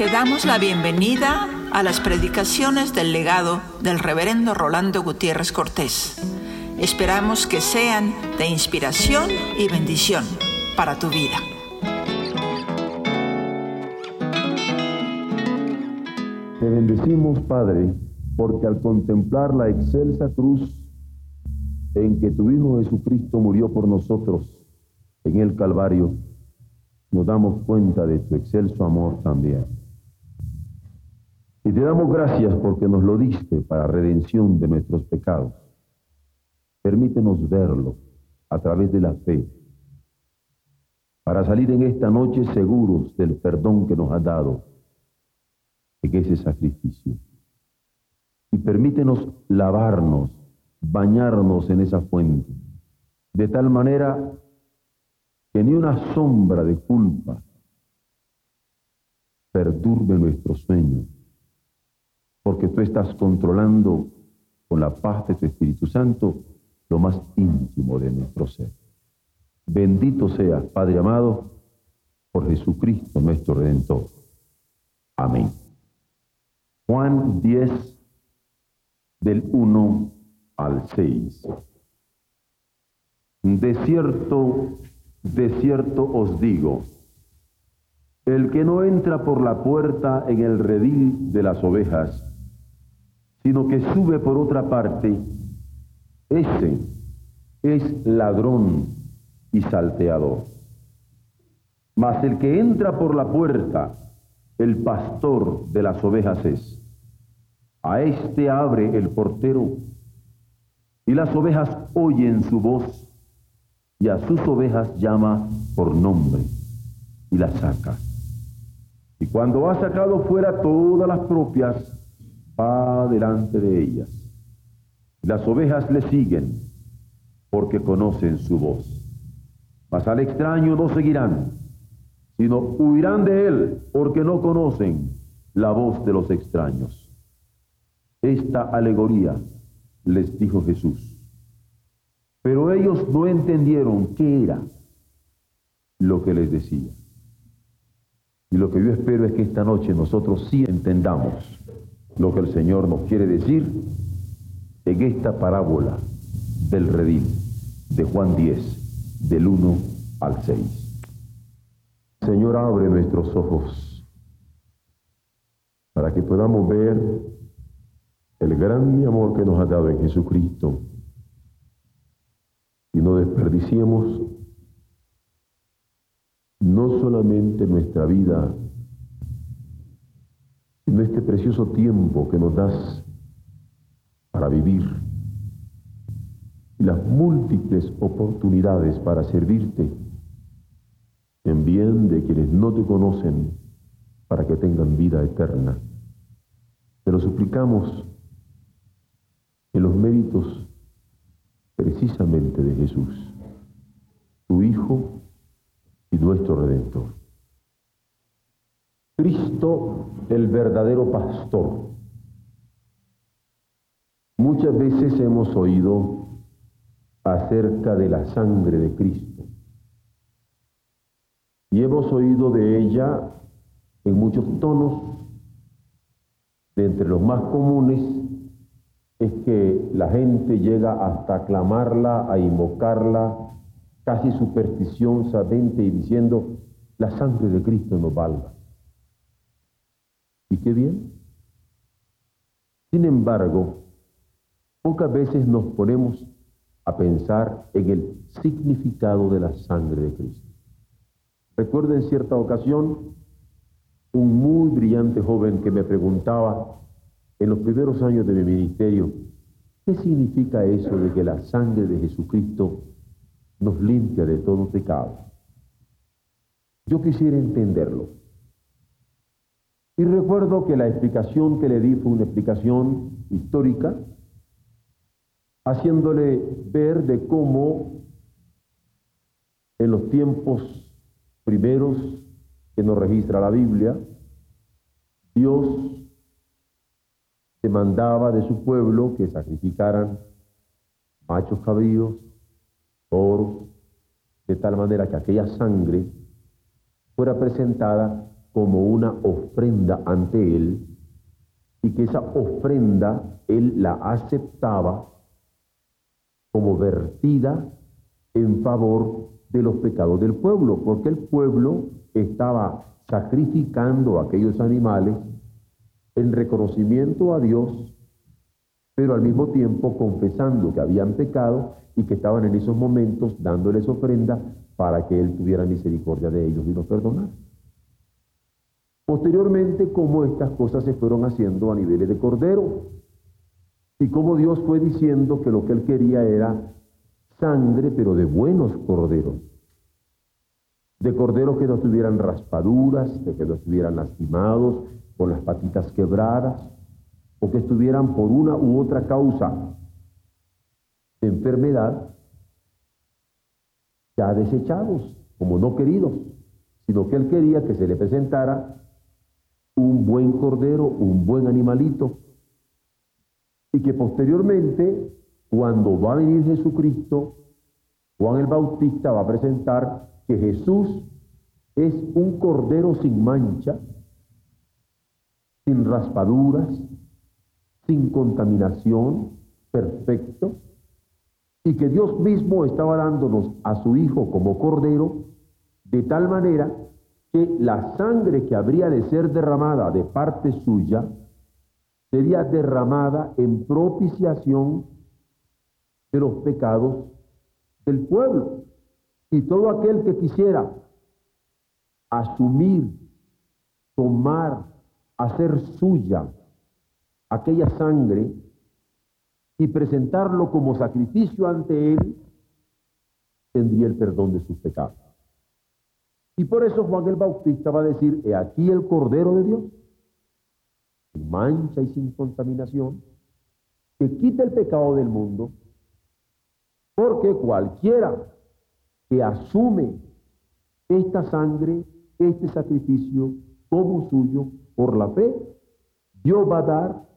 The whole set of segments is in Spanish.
Te damos la bienvenida a las predicaciones del legado del reverendo Rolando Gutiérrez Cortés. Esperamos que sean de inspiración y bendición para tu vida. Te bendecimos, Padre, porque al contemplar la excelsa cruz en que tu Hijo Jesucristo murió por nosotros en el Calvario, nos damos cuenta de tu excelso amor también. Y te damos gracias porque nos lo diste para redención de nuestros pecados. Permítenos verlo a través de la fe, para salir en esta noche seguros del perdón que nos ha dado en ese sacrificio. Y permítenos lavarnos, bañarnos en esa fuente, de tal manera que ni una sombra de culpa perturbe nuestro sueño, porque tú estás controlando con la paz de tu Espíritu Santo lo más íntimo de nuestro ser. Bendito sea, Padre amado, por Jesucristo nuestro Redentor. Amén. Juan 10, del 1 al 6. De cierto, de cierto os digo, el que no entra por la puerta en el redil de las ovejas, sino que sube por otra parte, ese es ladrón y salteador. Mas el que entra por la puerta, el pastor de las ovejas es. A éste abre el portero y las ovejas oyen su voz y a sus ovejas llama por nombre y las saca. Y cuando ha sacado fuera todas las propias, va delante de ellas las ovejas le siguen porque conocen su voz. Mas al extraño no seguirán, sino huirán de él porque no conocen la voz de los extraños. Esta alegoría les dijo Jesús. Pero ellos no entendieron qué era lo que les decía. Y lo que yo espero es que esta noche nosotros sí entendamos lo que el Señor nos quiere decir en esta parábola del redil de Juan 10, del 1 al 6. Señor, abre nuestros ojos para que podamos ver el gran amor que nos ha dado en Jesucristo y no desperdiciemos no solamente nuestra vida, sino este precioso tiempo que nos das para vivir y las múltiples oportunidades para servirte en bien de quienes no te conocen para que tengan vida eterna. Te lo suplicamos en los méritos precisamente de Jesús, tu Hijo y nuestro Redentor. Cristo, el verdadero pastor, Muchas veces hemos oído acerca de la sangre de Cristo y hemos oído de ella en muchos tonos. De entre los más comunes es que la gente llega hasta aclamarla, a invocarla, casi supersticiosamente y diciendo, la sangre de Cristo nos valga. ¿Y qué bien? Sin embargo, Pocas veces nos ponemos a pensar en el significado de la sangre de Cristo. Recuerdo en cierta ocasión un muy brillante joven que me preguntaba en los primeros años de mi ministerio, ¿qué significa eso de que la sangre de Jesucristo nos limpia de todo pecado? Yo quisiera entenderlo. Y recuerdo que la explicación que le di fue una explicación histórica, haciéndole ver de cómo en los tiempos primeros que nos registra la Biblia, Dios demandaba de su pueblo que sacrificaran machos cabríos, toros, de tal manera que aquella sangre fuera presentada como una ofrenda ante él y que esa ofrenda él la aceptaba como vertida en favor de los pecados del pueblo, porque el pueblo estaba sacrificando a aquellos animales en reconocimiento a Dios, pero al mismo tiempo confesando que habían pecado y que estaban en esos momentos dándoles ofrenda para que Él tuviera misericordia de ellos y los perdonara. Posteriormente, cómo estas cosas se fueron haciendo a niveles de cordero y cómo Dios fue diciendo que lo que Él quería era sangre, pero de buenos corderos. De corderos que no tuvieran raspaduras, de que no estuvieran lastimados, con las patitas quebradas, o que estuvieran por una u otra causa de enfermedad, ya desechados, como no queridos, sino que Él quería que se le presentara buen cordero, un buen animalito, y que posteriormente cuando va a venir Jesucristo, Juan el Bautista va a presentar que Jesús es un cordero sin mancha, sin raspaduras, sin contaminación, perfecto, y que Dios mismo estaba dándonos a su Hijo como cordero, de tal manera que la sangre que habría de ser derramada de parte suya sería derramada en propiciación de los pecados del pueblo. Y todo aquel que quisiera asumir, tomar, hacer suya aquella sangre y presentarlo como sacrificio ante Él, tendría el perdón de sus pecados. Y por eso Juan el Bautista va a decir, he aquí el Cordero de Dios, sin mancha y sin contaminación, que quita el pecado del mundo, porque cualquiera que asume esta sangre, este sacrificio como suyo por la fe, Dios va a dar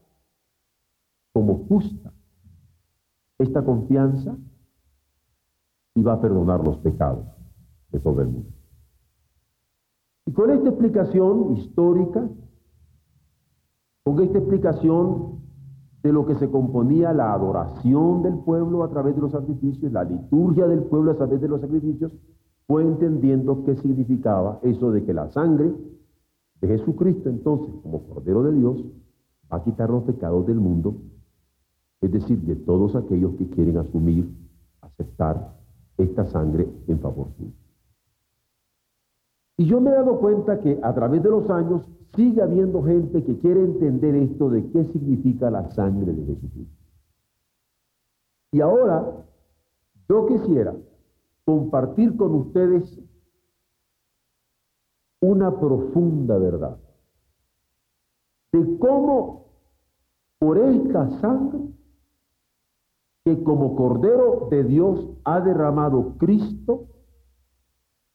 como justa esta confianza y va a perdonar los pecados de todo el mundo. Y con esta explicación histórica, con esta explicación de lo que se componía la adoración del pueblo a través de los sacrificios, la liturgia del pueblo a través de los sacrificios, fue entendiendo qué significaba eso de que la sangre de Jesucristo entonces, como Cordero de Dios, va a quitar los pecados del mundo, es decir, de todos aquellos que quieren asumir, aceptar esta sangre en favor suyo. Y yo me he dado cuenta que a través de los años sigue habiendo gente que quiere entender esto de qué significa la sangre de Jesucristo. Y ahora yo quisiera compartir con ustedes una profunda verdad de cómo por esta sangre que como Cordero de Dios ha derramado Cristo,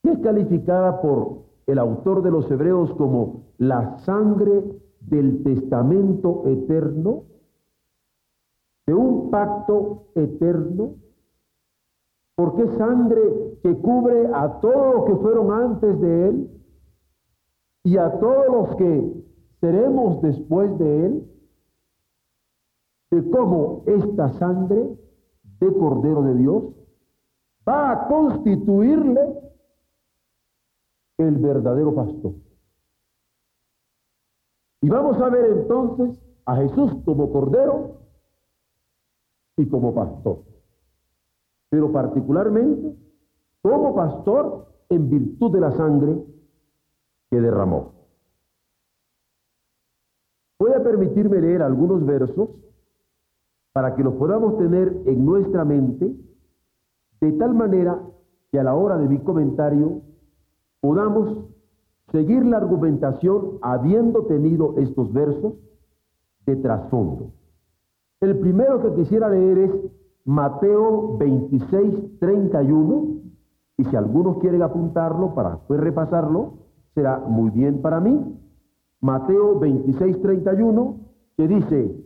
es calificada por el autor de los Hebreos como la sangre del testamento eterno, de un pacto eterno, porque es sangre que cubre a todos los que fueron antes de Él y a todos los que seremos después de Él, de cómo esta sangre de Cordero de Dios va a constituirle el verdadero pastor. Y vamos a ver entonces a Jesús como cordero y como pastor. Pero particularmente como pastor en virtud de la sangre que derramó. Voy a permitirme leer algunos versos para que los podamos tener en nuestra mente de tal manera que a la hora de mi comentario podamos seguir la argumentación habiendo tenido estos versos de trasfondo. El primero que quisiera leer es Mateo 26, 31, y si algunos quieren apuntarlo para después repasarlo, será muy bien para mí. Mateo 26, 31, que dice,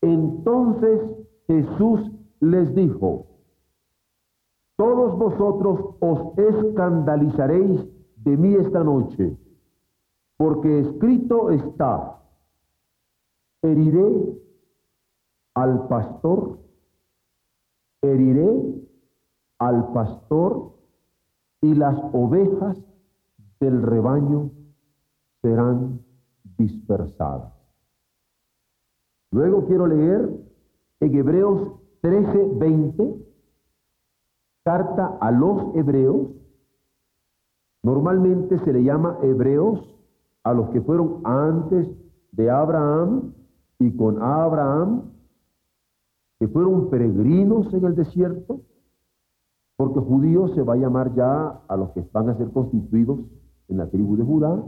entonces Jesús les dijo, todos vosotros os escandalizaréis de mí esta noche, porque escrito está, heriré al pastor, heriré al pastor y las ovejas del rebaño serán dispersadas. Luego quiero leer en Hebreos 13, 20, carta a los hebreos. Normalmente se le llama hebreos a los que fueron antes de Abraham y con Abraham, que fueron peregrinos en el desierto, porque judíos se va a llamar ya a los que van a ser constituidos en la tribu de Judá,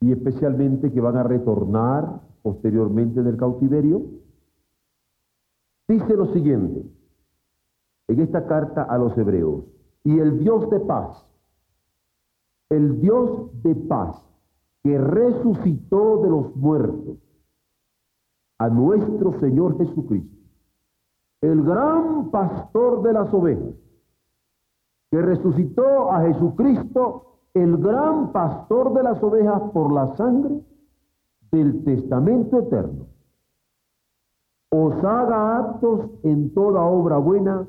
y especialmente que van a retornar posteriormente del cautiverio, dice lo siguiente en esta carta a los hebreos, y el Dios de paz, el Dios de paz que resucitó de los muertos a nuestro Señor Jesucristo, el gran pastor de las ovejas, que resucitó a Jesucristo, el gran pastor de las ovejas por la sangre del testamento eterno, os haga aptos en toda obra buena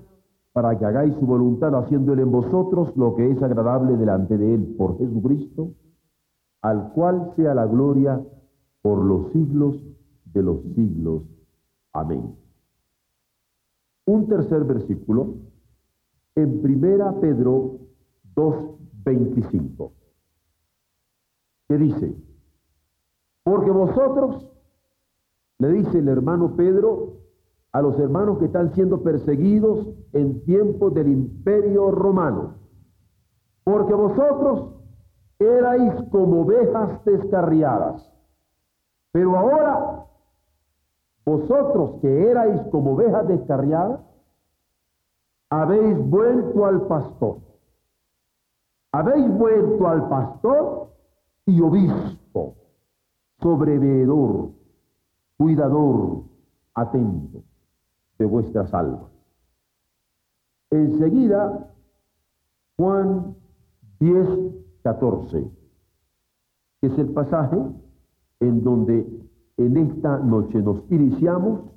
para que hagáis su voluntad haciéndole en vosotros lo que es agradable delante de él por Jesucristo, al cual sea la gloria por los siglos de los siglos. Amén. Un tercer versículo en Primera Pedro 2.25, que dice, porque vosotros, le dice el hermano Pedro a los hermanos que están siendo perseguidos en tiempos del imperio romano, porque vosotros erais como ovejas descarriadas, pero ahora vosotros que erais como ovejas descarriadas, habéis vuelto al pastor. Habéis vuelto al pastor y obispo sobreveedor, cuidador, atento de vuestras almas. Enseguida, Juan 10, 14, que es el pasaje en donde en esta noche nos iniciamos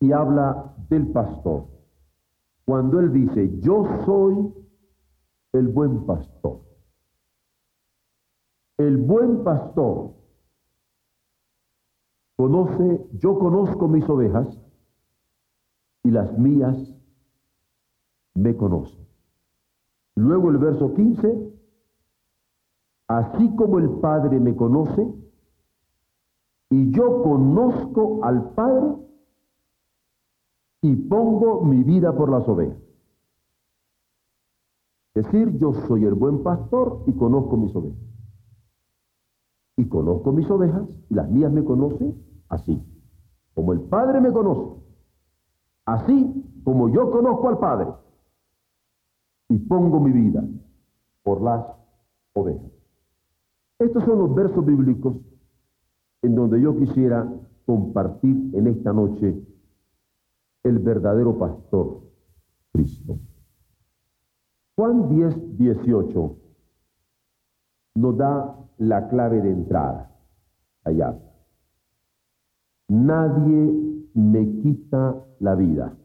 y habla del pastor. Cuando él dice, yo soy el buen pastor. El buen pastor Conoce, yo conozco mis ovejas y las mías me conocen. Luego el verso 15, así como el Padre me conoce y yo conozco al Padre y pongo mi vida por las ovejas. Es decir, yo soy el buen pastor y conozco mis ovejas. Y conozco mis ovejas, y las mías me conocen así. Como el Padre me conoce, así como yo conozco al Padre, y pongo mi vida por las ovejas. Estos son los versos bíblicos en donde yo quisiera compartir en esta noche el verdadero pastor, Cristo. Juan 10, 18 nos da la clave de entrada allá. Nadie me quita la vida,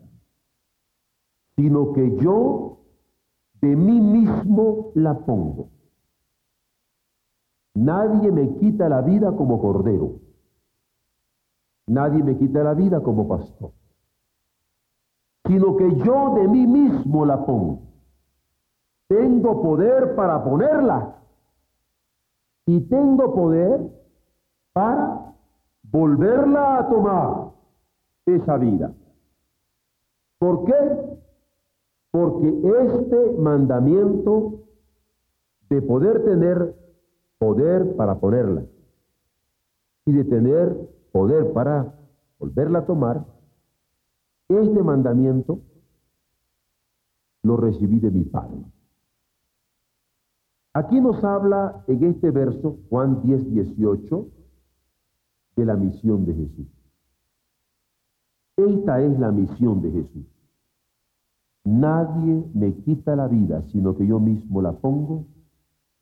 sino que yo de mí mismo la pongo. Nadie me quita la vida como cordero. Nadie me quita la vida como pastor. Sino que yo de mí mismo la pongo. Tengo poder para ponerla. Y tengo poder para volverla a tomar esa vida. ¿Por qué? Porque este mandamiento de poder tener poder para ponerla y de tener poder para volverla a tomar, este mandamiento lo recibí de mi Padre. Aquí nos habla en este verso, Juan 10, 18, de la misión de Jesús. Esta es la misión de Jesús. Nadie me quita la vida, sino que yo mismo la pongo.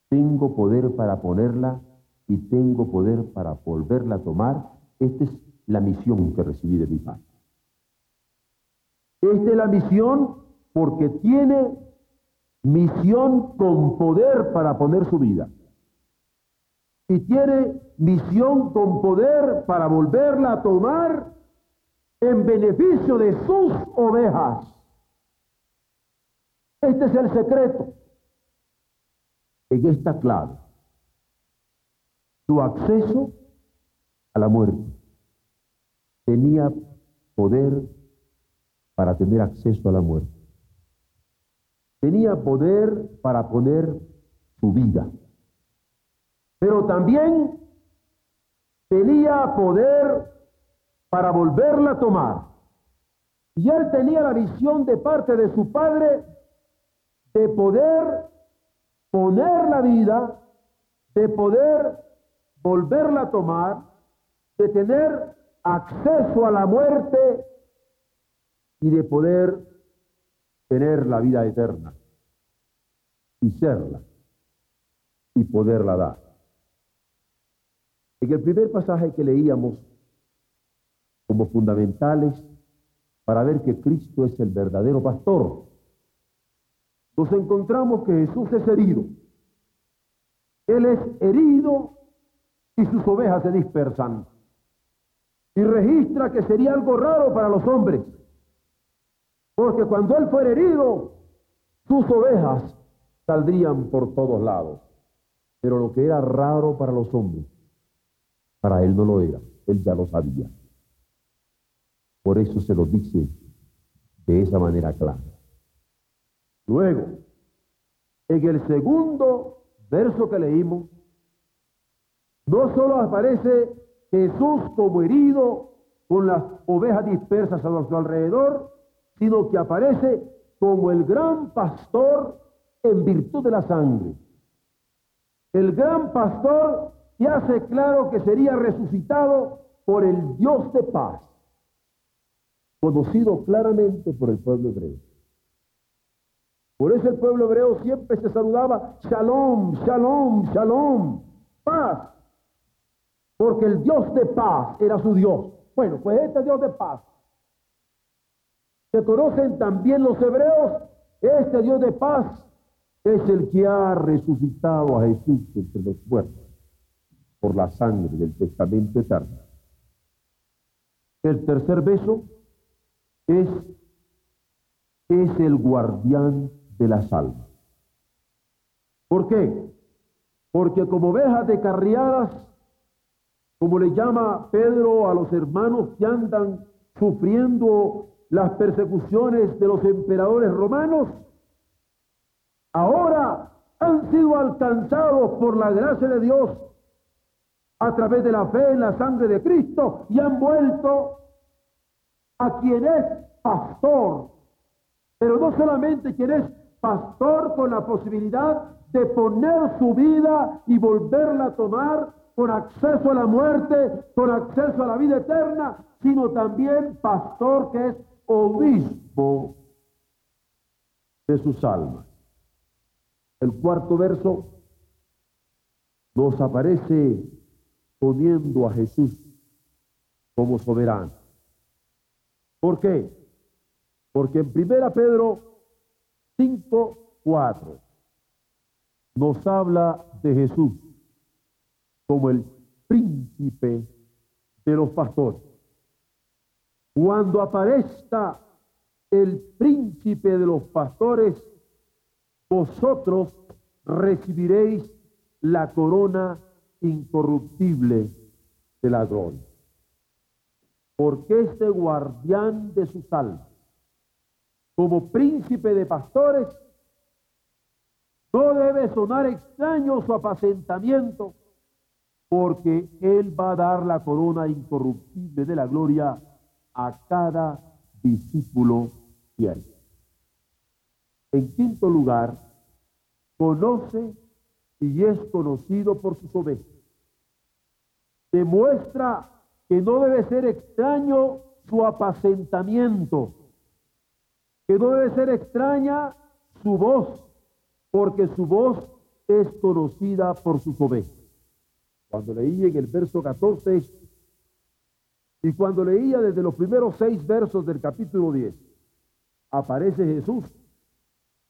tengo poder para ponerla y tengo poder para volverla a tomar. Esta es la misión que recibí de mi Padre. Esta es la misión porque tiene misión con poder para poner su vida. Y tiene misión con poder para volverla a tomar en beneficio de sus ovejas. Este es el secreto. En esta clave, su acceso a la muerte tenía poder para tener acceso a la muerte. Tenía poder para poner su vida. Pero también tenía poder para volverla a tomar. Y él tenía la visión de parte de su padre de poder poner la vida, de poder volverla a tomar, de tener acceso a la muerte y de poder tener la vida eterna y serla y poderla dar. En el primer pasaje que leíamos como fundamentales para ver que Cristo es el verdadero pastor, nos encontramos que Jesús es herido. Él es herido y sus ovejas se dispersan. Y registra que sería algo raro para los hombres. Porque cuando Él fuera herido, sus ovejas saldrían por todos lados. Pero lo que era raro para los hombres, para Él no lo era. Él ya lo sabía. Por eso se lo dice de esa manera clara. Luego, en el segundo verso que leímos, no solo aparece Jesús como herido con las ovejas dispersas a su alrededor, sino que aparece como el gran pastor en virtud de la sangre. El gran pastor que hace claro que sería resucitado por el Dios de paz, conocido claramente por el pueblo hebreo. Por eso el pueblo hebreo siempre se saludaba Shalom, Shalom, Shalom, paz. Porque el Dios de paz era su Dios. Bueno, pues este Dios de paz, que conocen también los hebreos, este Dios de paz es el que ha resucitado a Jesús entre los muertos por la sangre del testamento eterno. El tercer beso es, es el guardián de las almas. ¿Por qué? Porque como ovejas descarriadas, como le llama Pedro a los hermanos que andan sufriendo las persecuciones de los emperadores romanos, ahora han sido alcanzados por la gracia de Dios a través de la fe en la sangre de Cristo y han vuelto a quien es pastor, pero no solamente quien es pastor con la posibilidad de poner su vida y volverla a tomar con acceso a la muerte, con acceso a la vida eterna, sino también pastor que es obispo de sus almas. El cuarto verso nos aparece poniendo a Jesús como soberano. ¿Por qué? Porque en primera Pedro 5.4 nos habla de Jesús como el príncipe de los pastores. Cuando aparezca el príncipe de los pastores, vosotros recibiréis la corona incorruptible de la gloria. Porque este guardián de sus almas como príncipe de pastores, no debe sonar extraño su apacentamiento, porque Él va a dar la corona incorruptible de la gloria a cada discípulo fiel. En quinto lugar, conoce y es conocido por sus ovejas. Demuestra que no debe ser extraño su apacentamiento que no debe ser extraña su voz, porque su voz es conocida por sus ovejas. Cuando leí en el verso 14 y cuando leía desde los primeros seis versos del capítulo 10, aparece Jesús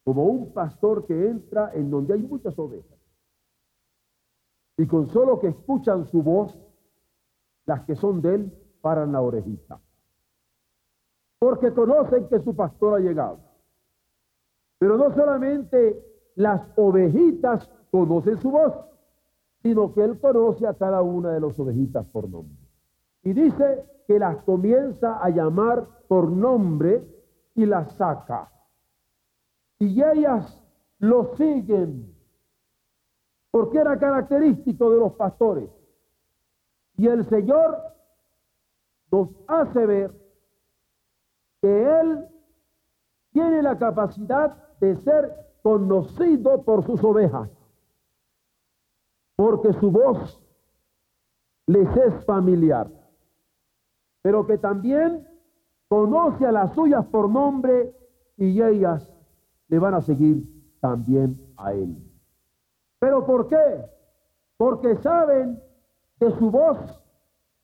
como un pastor que entra en donde hay muchas ovejas. Y con solo que escuchan su voz, las que son de él paran la orejita. Porque conocen que su pastor ha llegado. Pero no solamente las ovejitas conocen su voz, sino que él conoce a cada una de las ovejitas por nombre. Y dice que las comienza a llamar por nombre y las saca. Y ellas lo siguen, porque era característico de los pastores. Y el Señor nos hace ver que Él tiene la capacidad de ser conocido por sus ovejas, porque su voz les es familiar, pero que también conoce a las suyas por nombre y ellas le van a seguir también a Él. ¿Pero por qué? Porque saben de su voz,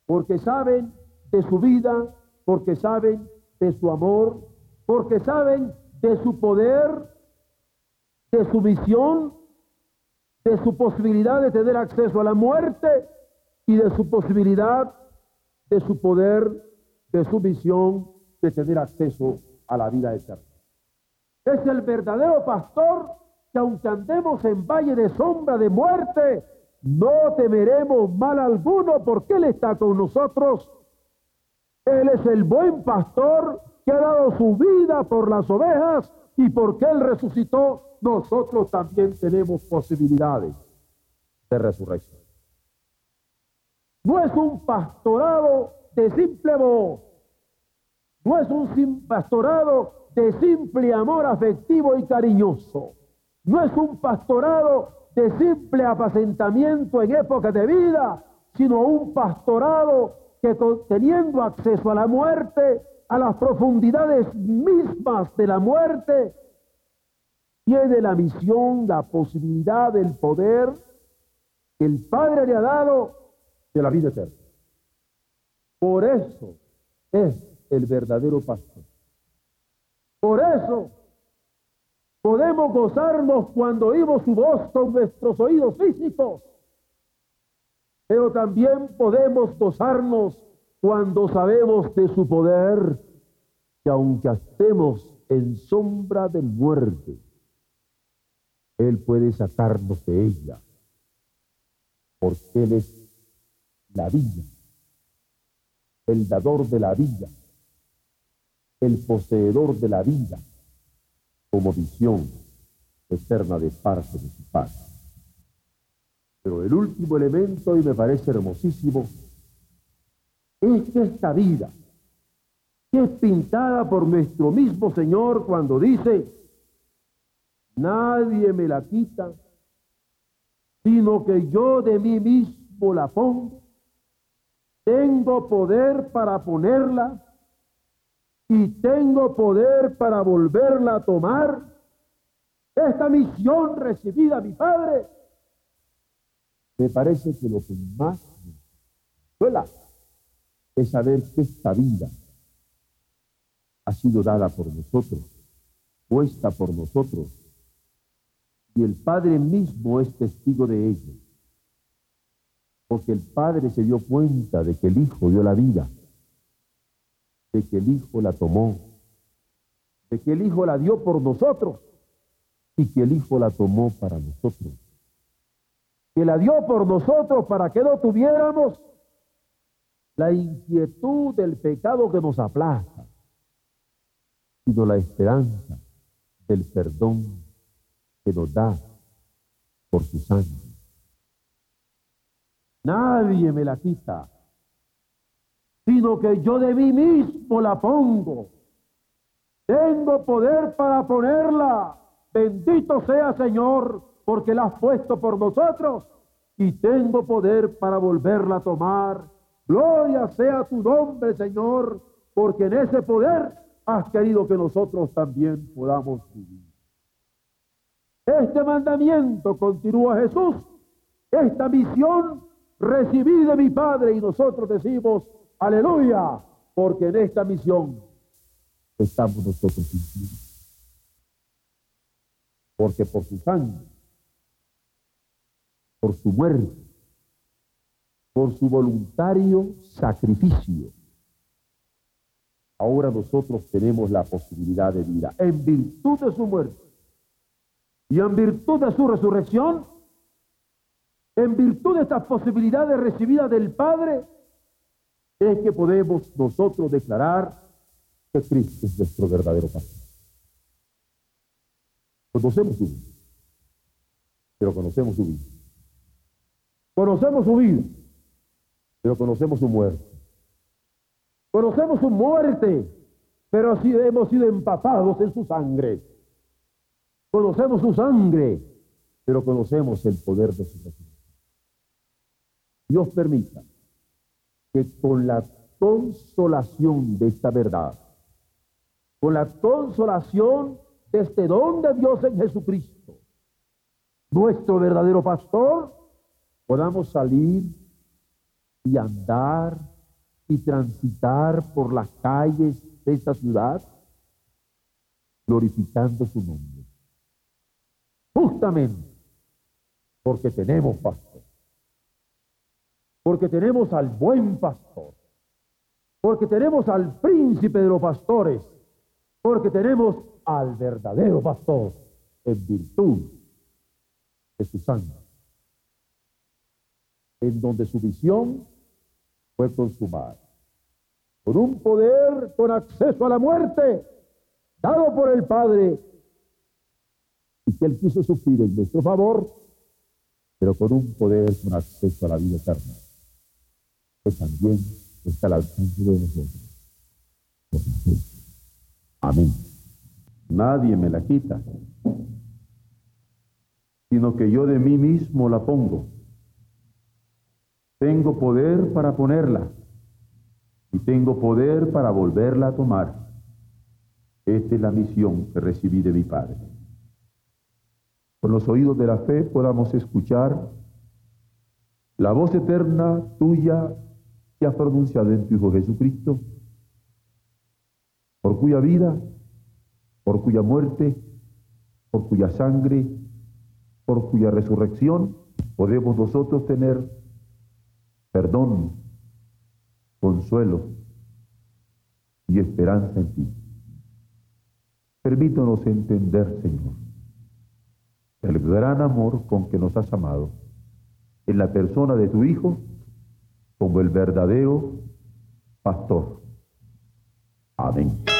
porque saben de su vida, porque saben de su amor, porque saben de su poder, de su visión, de su posibilidad de tener acceso a la muerte y de su posibilidad, de su poder, de su visión de tener acceso a la vida eterna. Es el verdadero pastor que aunque andemos en valle de sombra de muerte, no temeremos mal alguno porque Él está con nosotros. Él es el buen pastor que ha dado su vida por las ovejas y porque Él resucitó, nosotros también tenemos posibilidades de resurrección. No es un pastorado de simple voz, no es un pastorado de simple amor afectivo y cariñoso, no es un pastorado de simple apacentamiento en época de vida, sino un pastorado que teniendo acceso a la muerte, a las profundidades mismas de la muerte, tiene la misión, la posibilidad, el poder que el Padre le ha dado de la vida eterna. Por eso es el verdadero pastor. Por eso Podemos gozarnos cuando oímos su voz con nuestros oídos físicos, pero también podemos gozarnos cuando sabemos de su poder, que aunque estemos en sombra de muerte, Él puede sacarnos de ella, porque Él es la vida, el dador de la vida, el poseedor de la vida como visión eterna de parte de su Padre. Pero el último elemento, y me parece hermosísimo, es que esta vida, que es pintada por nuestro mismo Señor cuando dice, nadie me la quita, sino que yo de mí mismo la pongo, tengo poder para ponerla y tengo poder para volverla a tomar. Esta misión recibida mi Padre, me parece que lo que más me duela es saber que esta vida ha sido dada por nosotros, puesta por nosotros, y el Padre mismo es testigo de ello, porque el Padre se dio cuenta de que el Hijo dio la vida de que el Hijo la tomó, de que el Hijo la dio por nosotros y que el Hijo la tomó para nosotros. Que la dio por nosotros para que no tuviéramos la inquietud del pecado que nos aplaza, sino la esperanza del perdón que nos da por su sangre. Nadie me la quita sino que yo de mí mismo la pongo. Tengo poder para ponerla. Bendito sea Señor, porque la has puesto por nosotros y tengo poder para volverla a tomar. Gloria sea tu nombre, Señor, porque en ese poder has querido que nosotros también podamos vivir. Este mandamiento, continúa Jesús, esta misión recibí de mi Padre y nosotros decimos, aleluya, porque en esta misión estamos nosotros. Porque por su sangre, por su muerte, por su voluntario sacrificio, ahora nosotros tenemos la posibilidad de vida en virtud de su muerte y en virtud de su resurrección, en virtud de estas posibilidades recibidas del Padre, es que podemos nosotros declarar que Cristo es nuestro verdadero pastor. Conocemos su vida, pero conocemos su vida. Conocemos su vida, pero conocemos su muerte. Conocemos su muerte, pero así hemos sido empapados en su sangre. Conocemos su sangre, pero conocemos el poder de su resurrección. Dios permita que con la consolación de esta verdad, con la consolación de este don de Dios en Jesucristo, nuestro verdadero pastor, podamos salir y andar y transitar por las calles de esta ciudad glorificando su nombre. Justamente porque tenemos pastor. Porque tenemos al buen pastor. Porque tenemos al príncipe de los pastores. Porque tenemos al verdadero pastor en virtud de su sangre. En donde su visión fue consumada. Con un poder con acceso a la muerte dado por el Padre y que Él quiso sufrir en nuestro favor, pero con un poder con acceso a la vida eterna, que también está al alcance de nosotros. Amén. Nadie me la quita, sino que yo de mí mismo la pongo. Tengo poder para ponerla y tengo poder para volverla a tomar. Esta es la misión que recibí de mi Padre. Con los oídos de la fe podamos escuchar la voz eterna tuya que ha pronunciado en tu Hijo Jesucristo, por cuya vida, por cuya muerte, por cuya sangre, por cuya resurrección, podemos nosotros tener perdón, consuelo y esperanza en ti. Permítanos entender, Señor, el gran amor con que nos has amado en la persona de tu Hijo como el verdadero pastor. Amén.